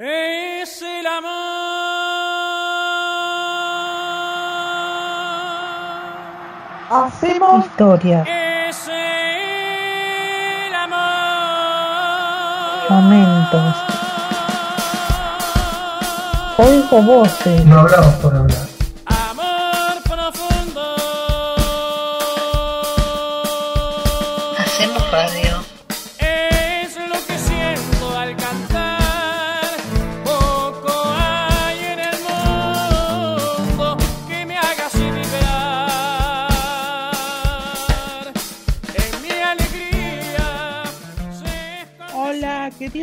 Es el amor. Hacemos historia. Es el amor. Momentos. Oigo voces. No hablamos por hablar.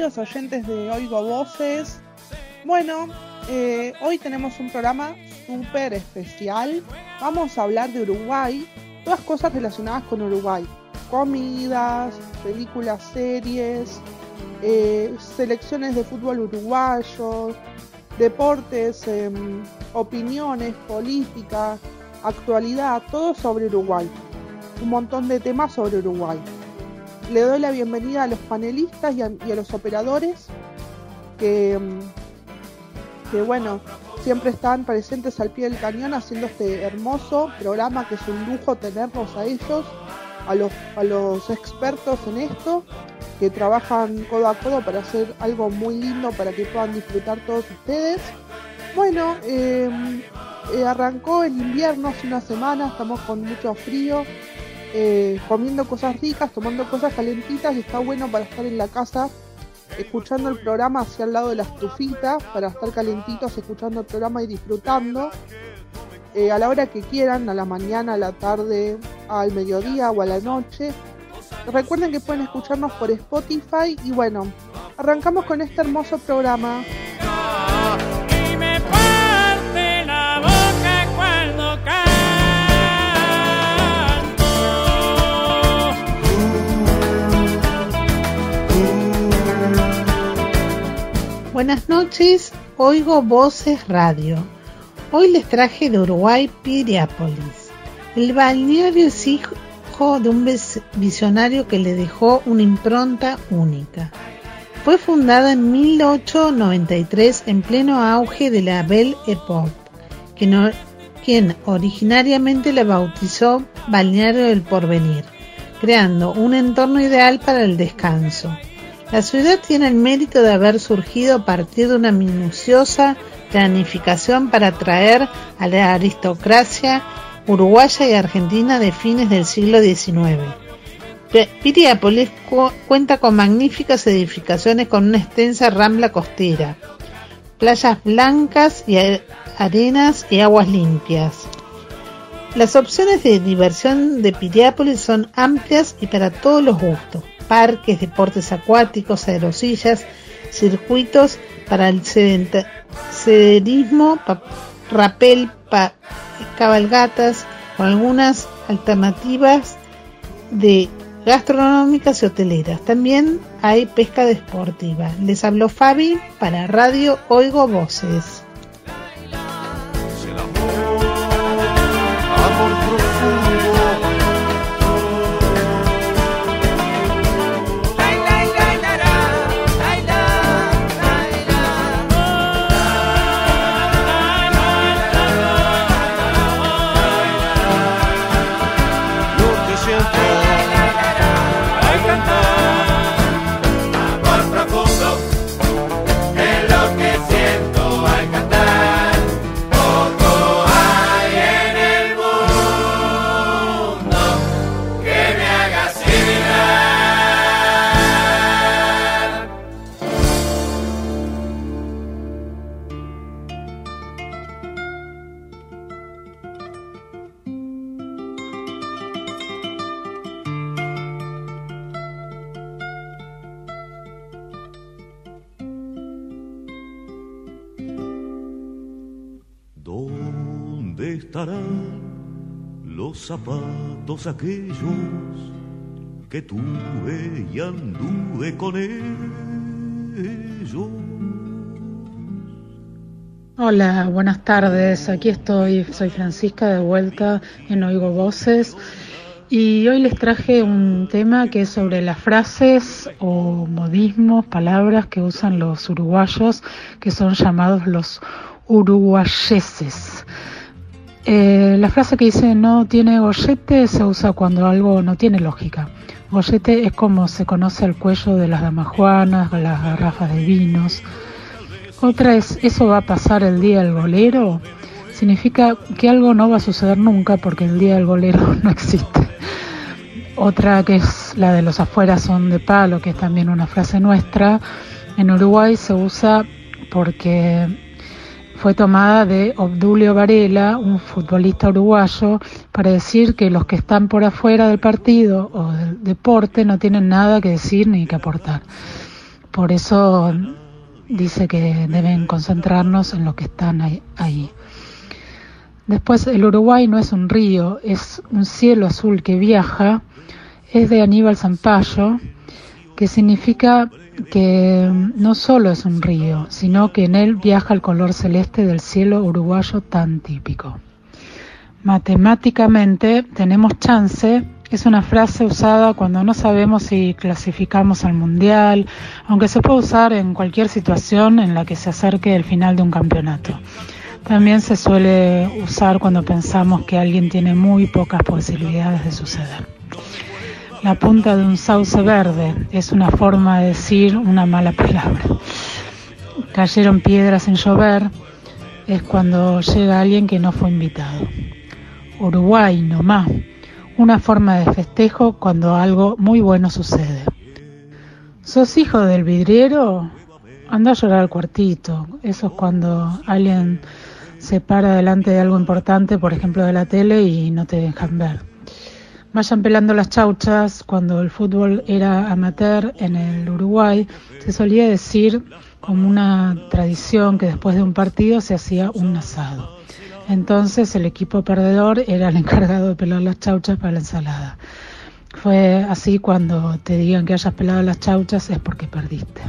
Oyentes de Oigo Voces. Bueno, eh, hoy tenemos un programa súper especial. Vamos a hablar de Uruguay, todas cosas relacionadas con Uruguay. Comidas, películas, series, eh, selecciones de fútbol uruguayo, deportes, em, opiniones, política, actualidad, todo sobre Uruguay. Un montón de temas sobre Uruguay. Le doy la bienvenida a los panelistas y a, los operadores que, mm, que, bueno, siempre están presentes al pie del cañón haciendo este hermoso programa que es un lujo tenerlos a ellos, a los, a los expertos en esto, que trabajan codo a codo para hacer algo muy lindo para que puedan disfrutar todos ustedes. Bueno, eh, eh, arrancó el invierno hace una semana, estamos con mucho frío, eh, comiendo cosas ricas, tomando cosas calentitas y está bueno para estar en la casa escuchando el programa hacia el lado de la estufita, para estar calentitos escuchando el programa y disfrutando. eh, a la hora que quieran, a la mañana, a la tarde, al mediodía o a la noche. Recuerden que pueden escucharnos por Spotify y bueno, arrancamos con este hermoso programa. Buenas noches, oigo Voces Radio. Hoy les traje de Uruguay Piriápolis. El balneario es hijo de un vis- visionario que le dejó una impronta única. Fue fundada en 1893 en pleno auge de la Belle Époque, quien originariamente la bautizó Balneario del Porvenir, creando un entorno ideal para el descanso. La ciudad tiene el mérito de haber surgido a partir de una minuciosa planificación para atraer a la aristocracia uruguaya y argentina de fines del siglo XIX. Pi- Piriápolis cu- cuenta con magníficas edificaciones con una extensa rambla costera, playas blancas y arenas y aguas limpias. Las opciones de diversión de Piriápolis son amplias y para todos los gustos. Parques, deportes acuáticos, aerosillas, circuitos para el pa- rapel, pa- cabalgatas, con algunas alternativas de gastronómicas y hoteleras. También hay pesca deportiva. Les habló Fabi para Radio Oigo Voces. Los zapatos aquellos que tuve y anduve con ellos? Hola, buenas tardes. Aquí estoy. Soy Francisca de vuelta en Oigo Voces. y hoy les traje un tema que es sobre las frases o modismos, palabras que usan los uruguayos, que son llamados los uruguayeses. Eh, la frase que dice no tiene gollete se usa cuando algo no tiene lógica. Gollete es como se conoce el cuello de las damajuanas, las garrafas de vinos. Otra es, ¿eso va a pasar el día del golero? Significa que algo no va a suceder nunca porque el día del golero no existe. Otra que es la de los afueras son de palo, que es también una frase nuestra. En Uruguay se usa porque fue tomada de Obdulio Varela, un futbolista uruguayo, para decir que los que están por afuera del partido o del deporte no tienen nada que decir ni que aportar. Por eso dice que deben concentrarnos en los que están ahí. Después, el Uruguay no es un río, es un cielo azul que viaja, es de Aníbal Zampayo, que significa que no solo es un río, sino que en él viaja el color celeste del cielo uruguayo tan típico. Matemáticamente tenemos chance es una frase usada cuando no sabemos si clasificamos al mundial, aunque se puede usar en cualquier situación en la que se acerque el final de un campeonato. También se suele usar cuando pensamos que alguien tiene muy pocas posibilidades de suceder. La punta de un sauce verde es una forma de decir una mala palabra. Cayeron piedras en llover es cuando llega alguien que no fue invitado. Uruguay nomás, una forma de festejo cuando algo muy bueno sucede. ¿Sos hijo del vidriero? Anda a llorar al cuartito. Eso es cuando alguien se para delante de algo importante, por ejemplo de la tele, y no te dejan ver vayan pelando las chauchas. Cuando el fútbol era amateur en el Uruguay, se solía decir como una tradición que después de un partido se hacía un asado. Entonces el equipo perdedor era el encargado de pelar las chauchas para la ensalada. Fue así cuando te digan que hayas pelado las chauchas es porque perdiste.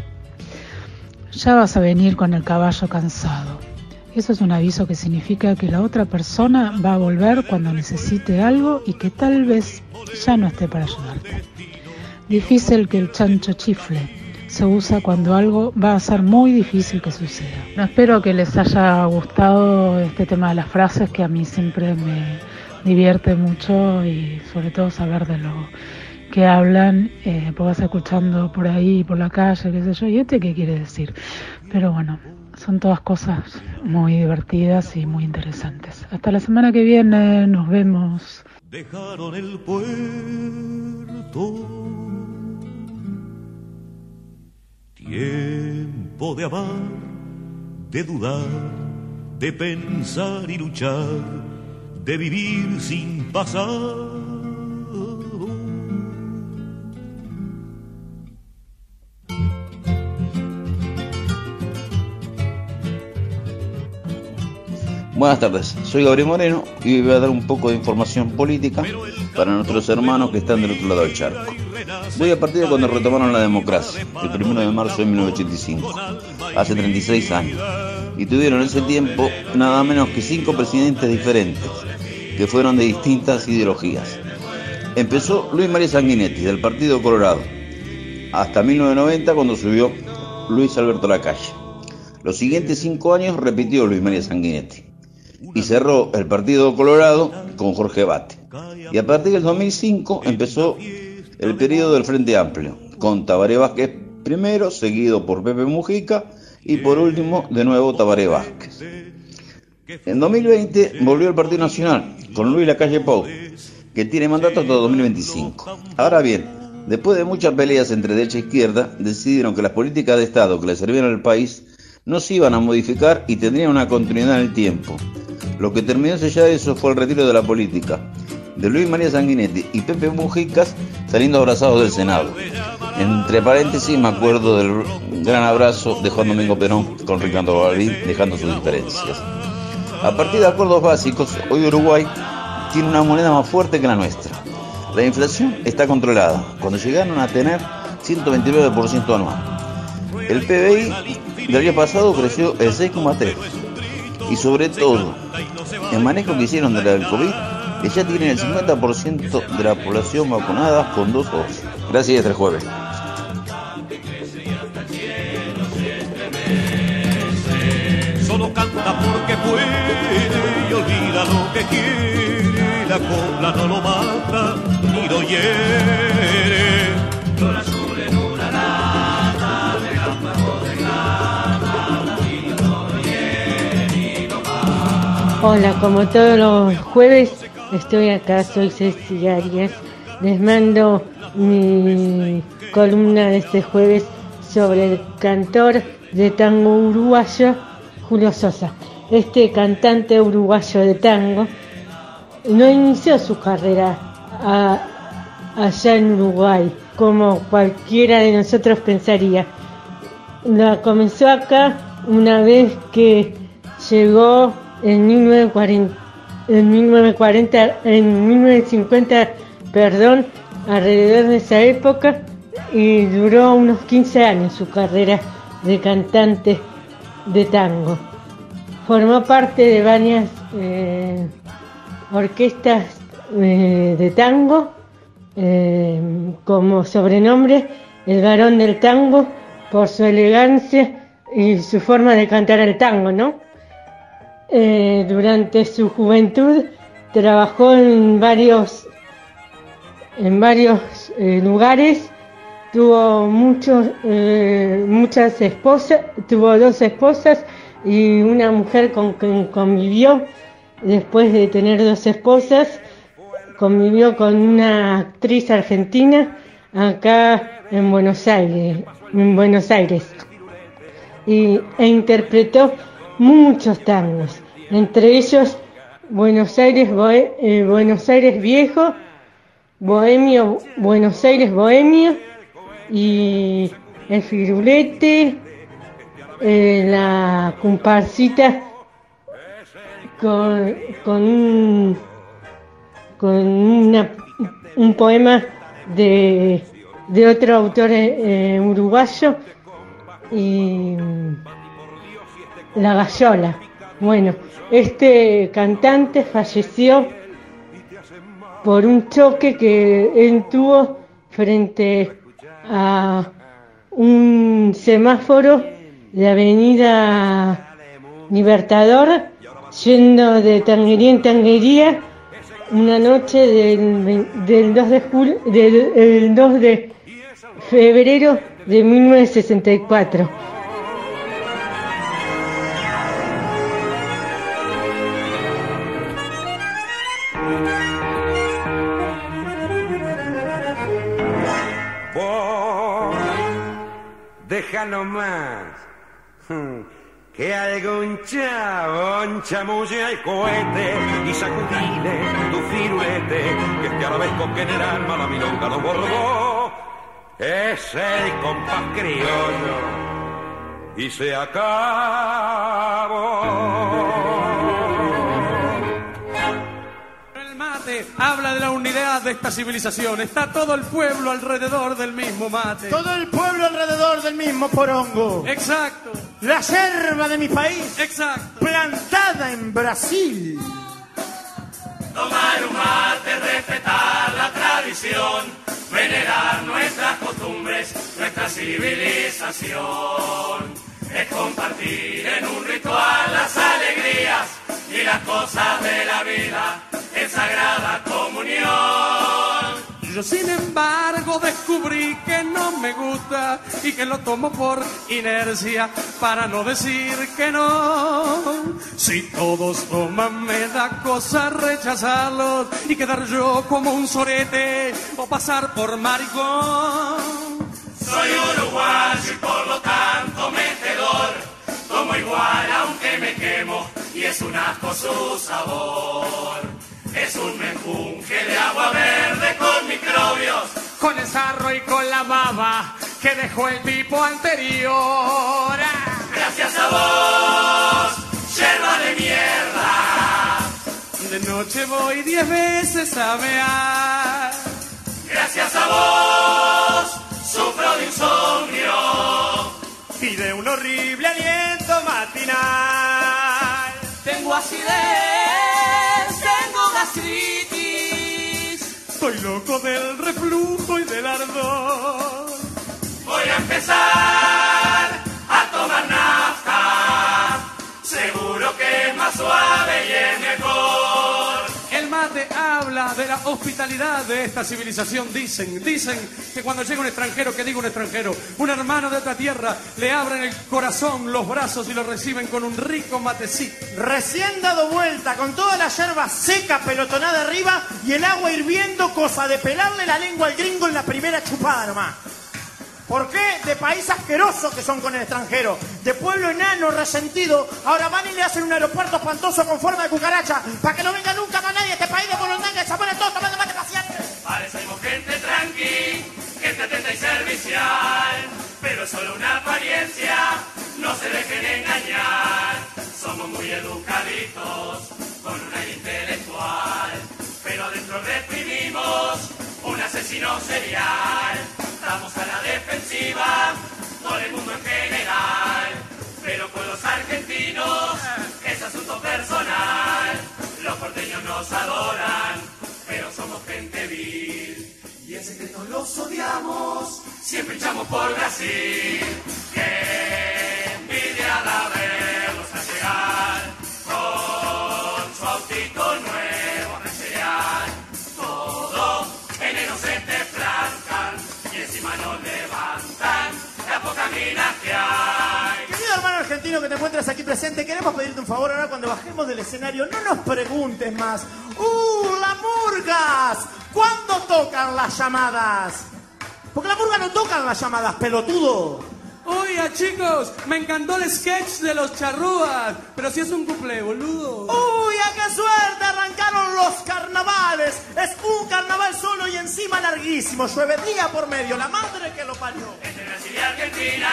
Ya vas a venir con el caballo cansado. Eso es un aviso que significa que la otra persona va a volver cuando necesite algo y que tal vez ya no esté para ayudarte. Difícil que el chancho chifle. Se usa cuando algo va a ser muy difícil que suceda. espero que les haya gustado este tema de las frases que a mí siempre me divierte mucho y sobre todo saber de lo que hablan, eh, pues vas escuchando por ahí, por la calle, qué sé yo, y este qué quiere decir. Pero bueno, son todas cosas muy divertidas y muy interesantes. Hasta la semana que viene, nos vemos. Dejaron el puerto. Tiempo de amar, de dudar, de pensar y luchar, de vivir sin pasar Buenas tardes, soy Gabriel Moreno y voy a dar un poco de información política para nuestros hermanos que están del otro lado del charco. Voy a partir de cuando retomaron la democracia, el 1 de marzo de 1985, hace 36 años, y tuvieron en ese tiempo nada menos que cinco presidentes diferentes, que fueron de distintas ideologías. Empezó Luis María Sanguinetti, del Partido Colorado, hasta 1990 cuando subió Luis Alberto Lacalle. Los siguientes cinco años repitió Luis María Sanguinetti y cerró el Partido Colorado con Jorge Bate. Y a partir del 2005 empezó el periodo del Frente Amplio, con Tabaré Vázquez primero, seguido por Pepe Mujica y por último de nuevo Tabaré Vázquez. En 2020 volvió el Partido Nacional con Luis Lacalle Pou, que tiene mandato hasta 2025. Ahora bien, después de muchas peleas entre derecha e izquierda, decidieron que las políticas de Estado que le servían al país no se iban a modificar y tendrían una continuidad en el tiempo. Lo que terminó de eso fue el retiro de la política de Luis María Sanguinetti y Pepe Mujicas saliendo abrazados del Senado. Entre paréntesis me acuerdo del gran abrazo de Juan Domingo Perón con Ricardo Balbín dejando sus diferencias. A partir de acuerdos básicos, hoy Uruguay tiene una moneda más fuerte que la nuestra. La inflación está controlada, cuando llegaron a tener 129% anual. El PBI el año pasado creció el 6,3%. Y sobre todo, el manejo que hicieron de la del COVID que ya tienen el 50% de la población vacunada con dos dosis. Gracias y hasta el jueves. Solo canta porque puede y olvida lo que quiere. La copla no lo mata ni lo hiere. Hola, como todos los jueves estoy acá, soy Ceci Arias. Les mando mi columna de este jueves sobre el cantor de tango uruguayo Julio Sosa. Este cantante uruguayo de tango no inició su carrera allá en Uruguay, como cualquiera de nosotros pensaría. La comenzó acá una vez que llegó en 1940, en 1940, en 1950, perdón, alrededor de esa época y duró unos 15 años su carrera de cantante de tango. Formó parte de varias eh, orquestas eh, de tango, eh, como sobrenombre el varón del tango, por su elegancia y su forma de cantar el tango, ¿no? Eh, durante su juventud trabajó en varios en varios eh, lugares. Tuvo muchos eh, muchas esposas tuvo dos esposas y una mujer con quien convivió. Después de tener dos esposas convivió con una actriz argentina acá en Buenos Aires en Buenos Aires. Y, e interpretó muchos tangos, entre ellos Buenos Aires, eh, Buenos Aires Viejo, Bohemio, Buenos Aires Bohemio y El Firulete, eh, la comparsita con, con un con una- un poema de, de otro autor eh, uruguayo y La Gallola. Bueno, este cantante falleció por un choque que él tuvo frente a un semáforo de Avenida Libertador, yendo de tanguería en tanguería, una noche del, del 2 de julio, del, el 2 de febrero de 1964. Déjalo más. Hmm, Que algún chabón chamulle al cohete y sacudile tu firulete, que este arabesco que en el alma la milonga lo bordó. Es el compás criollo y se acabó. Mate habla de la unidad de esta civilización. Está todo el pueblo alrededor del mismo mate. Todo el pueblo alrededor del mismo porongo. Exacto, La yerba de mi país, exacto. plantada en Brasil. Tomar un mate, respetar la tradición, venerar nuestras costumbres, nuestra civilización. Es compartir en un ritual las alegrías y las cosas de la vida en sagrada comunión. Yo sin embargo descubrí que no me gusta y que lo tomo por inercia para no decir que no. Si todos toman me da cosa rechazarlos y quedar yo como un sorete o pasar por maricón. Soy uruguayo y por lo tanto metedor, tomo igual aunque me quemo y es un asco su sabor. Es un menjunje de agua verde con microbios, con el sarro y con la baba que dejó el tipo anterior. Gracias a vos, yerba de mierda. De noche voy diez veces a mear. Gracias a vos, sufro de insomnio y de un horrible aliento matinal. Tengo acidez, gastritis. Soy loco del reflujo y del ardor. Voy a empezar a tomar nafta. Seguro que es más suave y es mejor. Habla de la hospitalidad de esta civilización. Dicen, dicen que cuando llega un extranjero, que diga un extranjero, un hermano de otra tierra, le abren el corazón, los brazos y lo reciben con un rico matecito. Recién dado vuelta, con toda la yerba seca pelotonada arriba y el agua hirviendo, cosa de pelarle la lengua al gringo en la primera chupada nomás. ¿Por qué? De país asqueroso que son con el extranjero. De pueblo enano, resentido. Ahora van y le hacen un aeropuerto espantoso con forma de cucaracha. Para que no venga nunca más nadie a este país de Bolondanga y se pone todo tomando mate paciente. Parecemos gente tranqui, gente atenta y servicial, pero es solo una apariencia, no se dejen engañar. Somos muy educaditos, con un aire intelectual, pero adentro reprimimos un asesino serial. Estamos a la defensiva, con el mundo en general, pero con los argentinos es asunto personal. Los porteños nos adoran, pero somos gente vil. Y en secreto los odiamos, siempre echamos por Brasil. Encuentras aquí presente, queremos pedirte un favor ahora cuando bajemos del escenario. No nos preguntes más. ¡Uh, la murgas! ¿Cuándo tocan las llamadas? Porque la murga no tocan las llamadas, pelotudo. Oiga, chicos, me encantó el sketch de los charrúas, pero si es un cuplé, boludo. ¡Uy, a qué suerte! Arrancaron los carnavales. Es un carnaval solo y encima larguísimo. Llueve día por medio. La madre que lo parió. Entre Brasil y Argentina,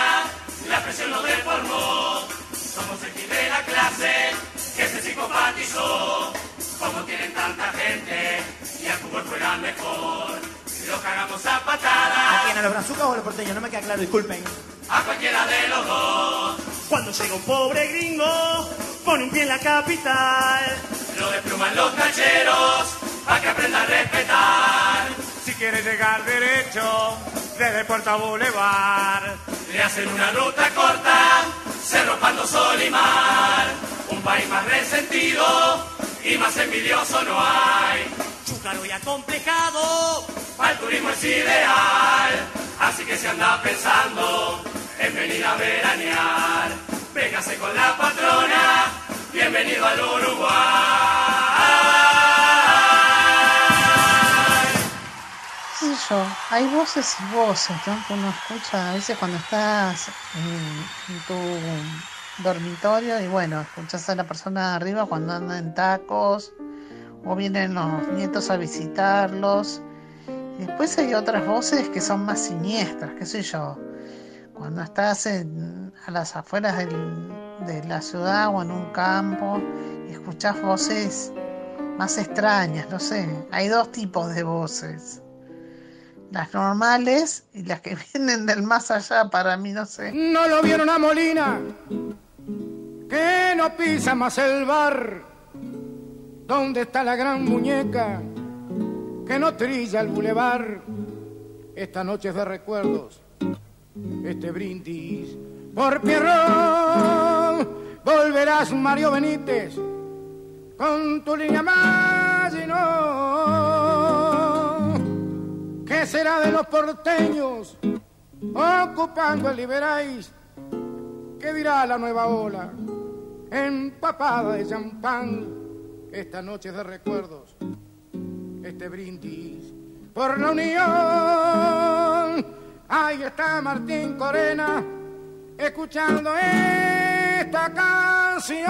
la presión lo deformó. Somos el fin de la clase que se psicopatizó. Como tienen tanta gente y al fútbol juegan mejor. Lo cagamos a ¿A patadas quién? ¿A los brazucas o a los porteños? No me queda claro, disculpen. a cualquiera de los dos. Cuando llega un pobre gringo, pone un pie en la capital. Lo despluman los tacheros para que aprenda a respetar. Si quiere llegar derecho, desde Puerto Boulevard. Le hacen una ruta corta, cerro, pando, sol y mar. Un país más resentido y más envidioso no hay. Chúcaro y acomplejado. Para el turismo es ideal, así que si anda pensando en venir a veranear, véngase con la patrona, bienvenido al Uruguay. Hay voces y voces, ¿no? Que uno escucha a veces cuando estás en, tu dormitorio y bueno, escuchas a la persona de arriba cuando anda en tacos o vienen los nietos a visitarlos. Después hay otras voces que son más siniestras, qué sé yo. Cuando estás en- a las afueras de la ciudad o en un campo y escuchas voces más extrañas, no sé. Hay dos tipos de voces. Las normales y las que vienen del más allá para mí, no sé. No lo vieron a Molina, que no pisa más el bar. ¿Dónde está la gran muñeca que no trilla el bulevar? Esta noche es de recuerdos, este brindis por Pierrón. Volverás Mario Benítez con tu línea más y no. ¿Qué será de los porteños ocupando el Liberáis? ¿Qué dirá la nueva ola? Empapada de champán, esta noche de recuerdos, este brindis por la unión. Ahí está Martín Corena, escuchando esta canción.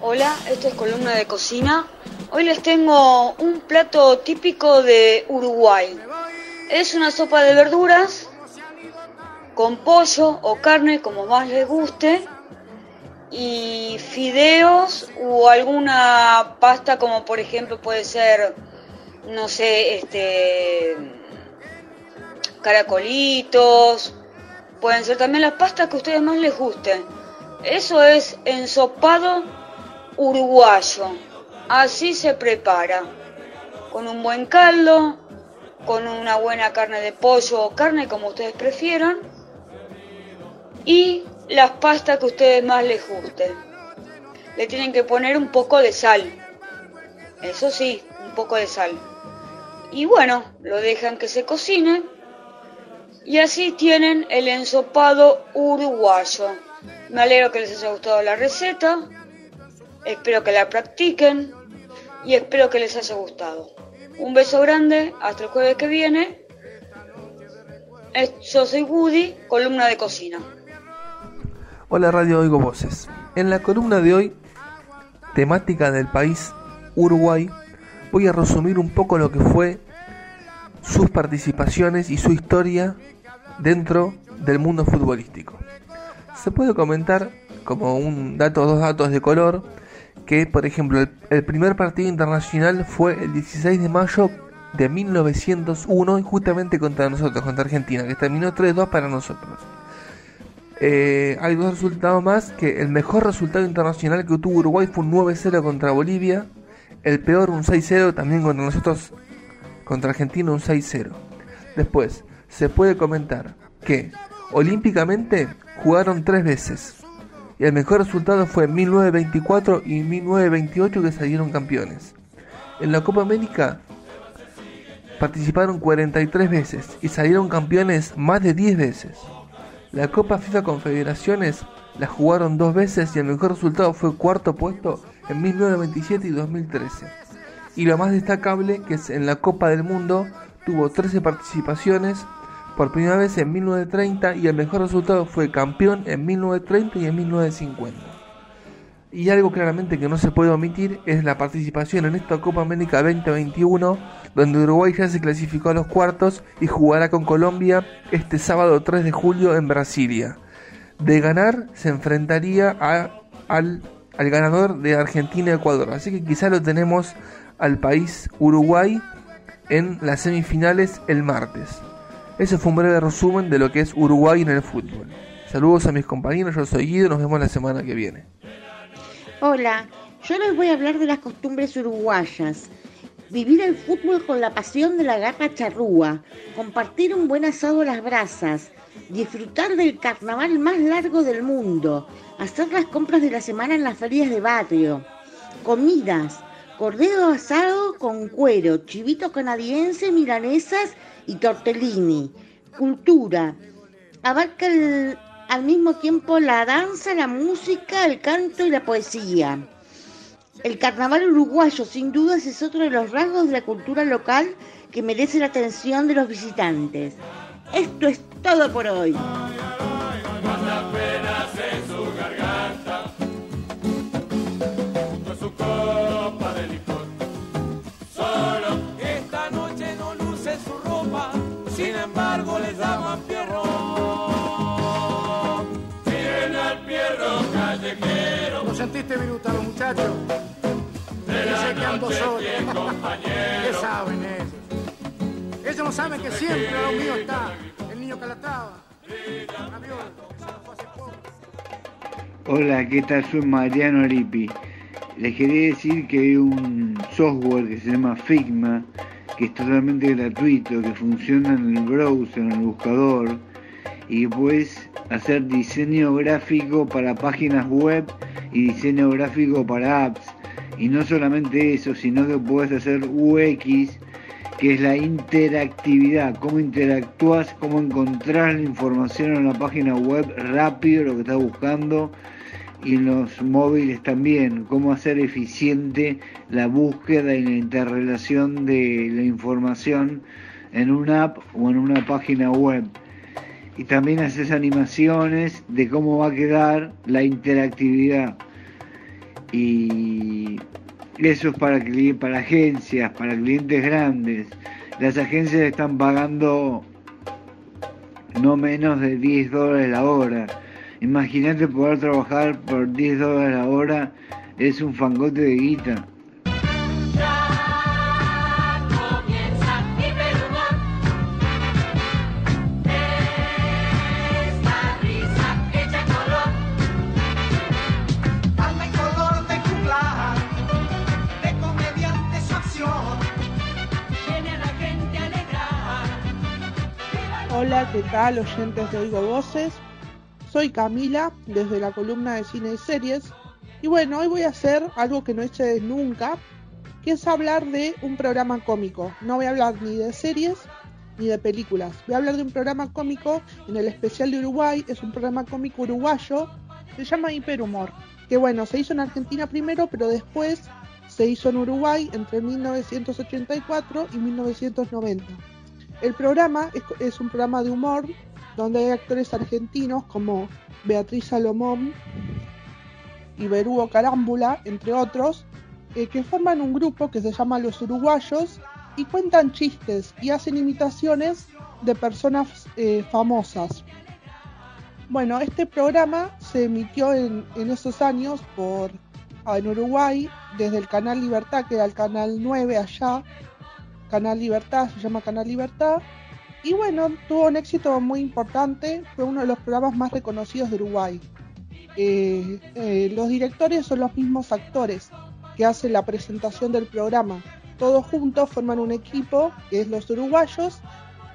Hola, esto es columna de cocina. Hoy les tengo un plato típico de Uruguay. Es una sopa de verduras con pollo o carne, como más les guste, y fideos o alguna pasta, como por ejemplo puede ser, no sé, este, caracolitos, pueden ser también las pastas que a ustedes más les gusten. Eso es ensopado uruguayo. Así se prepara. Con un buen caldo, con una buena carne de pollo o carne como ustedes prefieran. Y las pastas que ustedes más les gusten. Le tienen que poner un poco de sal. Eso sí, un poco de sal. Y bueno, lo dejan que se cocine. Y así tienen el ensopado uruguayo. Me alegro que les haya gustado la receta. Espero que la practiquen. Y espero que les haya gustado. Un beso grande. Hasta el jueves que viene. Yo soy Woody, columna de cocina. Hola Radio Oigo Voces. En la columna de hoy, temática del país Uruguay, voy a resumir un poco lo que fue sus participaciones y su historia dentro del mundo futbolístico. Se puede comentar como un dato, dos datos de color, que por ejemplo el, el primer partido internacional fue el 16 de mayo de 1901 y justamente contra nosotros, contra Argentina, que terminó 3-2 para nosotros. Eh, hay dos resultados más, que el mejor resultado internacional que tuvo Uruguay fue un 9-0 contra Bolivia, el peor un 6-0 también contra nosotros, contra Argentina un 6-0. Después, se puede comentar que olímpicamente jugaron tres veces. Y el mejor resultado fue en 1924 y 1928 que salieron campeones. En la Copa América participaron 43 veces y salieron campeones más de 10 veces. La Copa FIFA Confederaciones la jugaron dos veces y el mejor resultado fue cuarto puesto en 1997 y 2013. Y lo más destacable que es en la Copa del Mundo tuvo 13 participaciones por primera vez en 1930 y el mejor resultado fue campeón en 1930 y en 1950. Y algo claramente que no se puede omitir es la participación en esta Copa América 2021, donde Uruguay ya se clasificó a los cuartos y jugará con Colombia este sábado 3 de julio en Brasilia. De ganar, se enfrentaría al, al ganador de Argentina-Ecuador. Así que quizá lo tenemos al país Uruguay en las semifinales el martes. Ese fue un breve resumen de lo que es Uruguay en el fútbol. Saludos a mis compañeros, yo soy Guido, nos vemos la semana que viene. Hola, yo les voy a hablar de las costumbres uruguayas. Vivir el fútbol con la pasión de la garra charrúa, compartir un buen asado a las brasas, disfrutar del carnaval más largo del mundo, hacer las compras de la semana en las ferias de barrio, comidas, cordero asado con cuero, chivito canadiense, milanesas y tortellini, cultura. Abarca el, al mismo tiempo la danza, la música, el canto y la poesía. El carnaval uruguayo sin dudas es otro de los rasgos de la cultura local que merece la atención de los visitantes. Esto es todo por hoy. Ellos? Ellos no saben que siempre lo mío está el niño. Hola, ¿qué tal? Soy Mariano Aripi. Les quería decir que hay un software que se llama Figma, que es totalmente gratuito, que funciona en el browser, en el buscador, y puedes hacer diseño gráfico para páginas web y diseño gráfico para apps. Y no solamente eso, sino que puedes hacer UX, que es la interactividad, cómo interactúas, cómo encontrás la información en la página web rápido, lo que estás buscando, y en los móviles también, cómo hacer eficiente la búsqueda y la interrelación de la información en una app o en una página web. Y también haces animaciones de cómo va a quedar la interactividad. Y eso es para, para agencias, para clientes grandes. Las agencias están pagando no menos de 10 dólares la hora. Imagínate poder trabajar por 10 dólares la hora, es un fangote de guita. Hola, ¿qué tal oyentes de Oigo Voces? Soy Camila, desde la columna de cine y series. Y bueno, hoy voy a hacer algo que no he hecho nunca, que es hablar de un programa cómico. No voy a hablar ni de series ni de películas. Voy a hablar de un programa cómico en el especial de Uruguay. Es un programa cómico uruguayo. Se llama Hiperhumor. Que bueno, se hizo en Argentina primero, pero después se hizo en Uruguay entre 1984 y 1990. El programa es, un programa de humor donde hay actores argentinos como Beatriz Salomón y Berúo Carámbula, entre otros, eh, que forman un grupo que se llama Los Uruguayos y cuentan chistes y hacen imitaciones de personas eh, famosas. Bueno, este programa se emitió en, esos años por en Uruguay desde el canal Libertad, que era el canal 9 allá, Canal Libertad, se llama Canal Libertad. Y bueno, tuvo un éxito muy importante, fue uno de los programas más reconocidos de Uruguay. Eh, eh, los directores son los mismos actores que hacen la presentación del programa. Todos juntos forman un equipo, que es los uruguayos,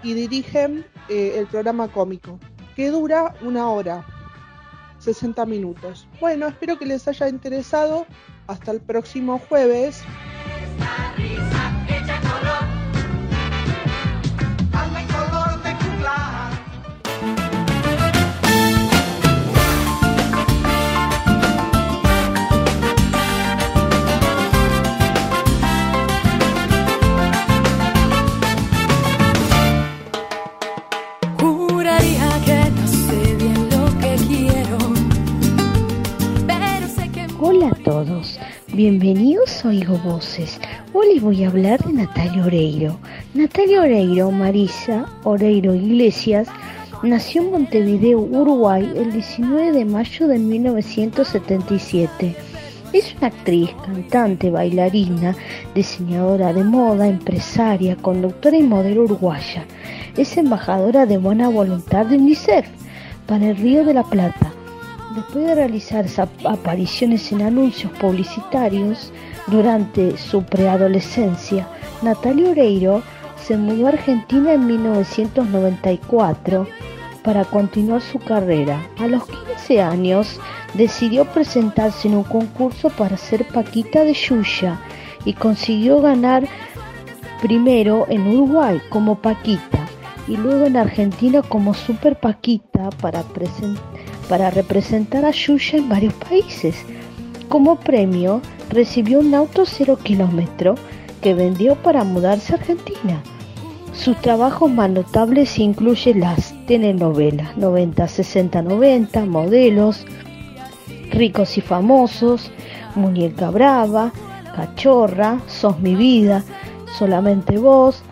y dirigen eh, el programa cómico, que dura una hora, 60 minutos. Bueno, espero que les haya interesado. Hasta el próximo jueves. Bienvenidos a Oigo Voces. Hoy les voy a hablar de Natalia Oreiro. Natalia Oreiro, Marisa Oreiro Iglesias, nació en Montevideo, Uruguay, el 19 de mayo de 1977. Es una actriz, cantante, bailarina, diseñadora de moda, empresaria, conductora y modelo uruguaya. Es embajadora de buena voluntad de UNICEF para el Río de la Plata Después de realizar apariciones en anuncios publicitarios durante su preadolescencia, Natalia Oreiro se mudó a Argentina en 1994 para continuar su carrera. A los 15 años decidió presentarse en un concurso para ser Paquita de Yuya y consiguió ganar primero en Uruguay como Paquita y luego en Argentina como Super Paquita para presentar para representar a Yuya en varios países. Como premio, recibió un auto cero kilómetro que vendió para mudarse a Argentina. Sus trabajos más notables incluyen las telenovelas 90, 60, 90, Modelos, Ricos y Famosos, Muñeca Brava, Cachorra, Sos mi vida, Solamente vos,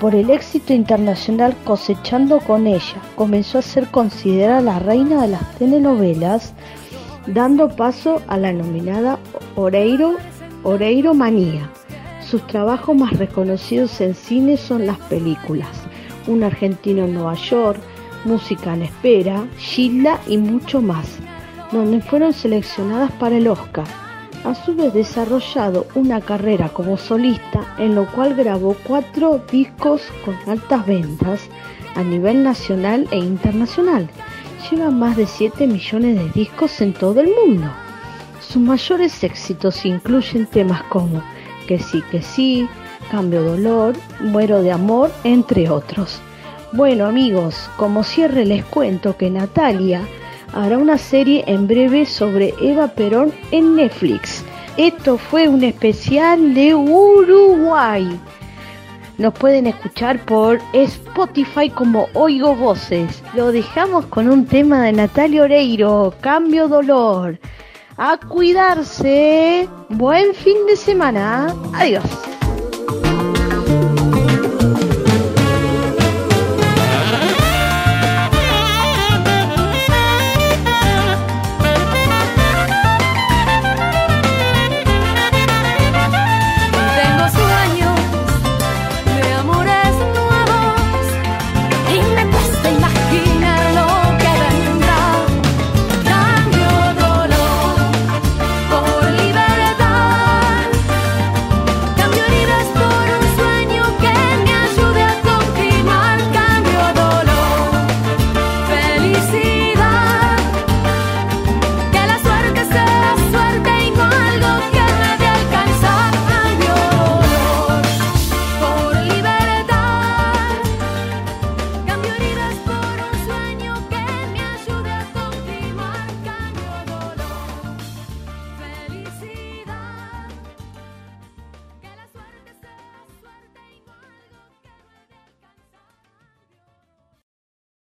por el éxito internacional cosechando con ella, comenzó a ser considerada la reina de las telenovelas, dando paso a la nominada Oreiro, Oreiro Manía. Sus trabajos más reconocidos en cine son las películas Un argentino en Nueva York, Música en Espera, Gilda y mucho más, donde fueron seleccionadas para el Oscar a su vez desarrollado una carrera como solista en lo cual grabó cuatro discos con altas ventas a nivel nacional e internacional. Lleva más de 7 millones de discos en todo el mundo. Sus mayores éxitos incluyen temas como Que sí, que sí, Cambio Dolor, Muero de Amor, entre otros. Bueno amigos, como cierre les cuento que Natalia hará una serie en breve sobre Eva Perón en Netflix. Esto fue un especial de Uruguay. Nos pueden escuchar por Spotify como Oigo Voces. Lo dejamos con un tema de Natalia Oreiro, Cambio Dolor. A cuidarse. Buen fin de semana. Adiós.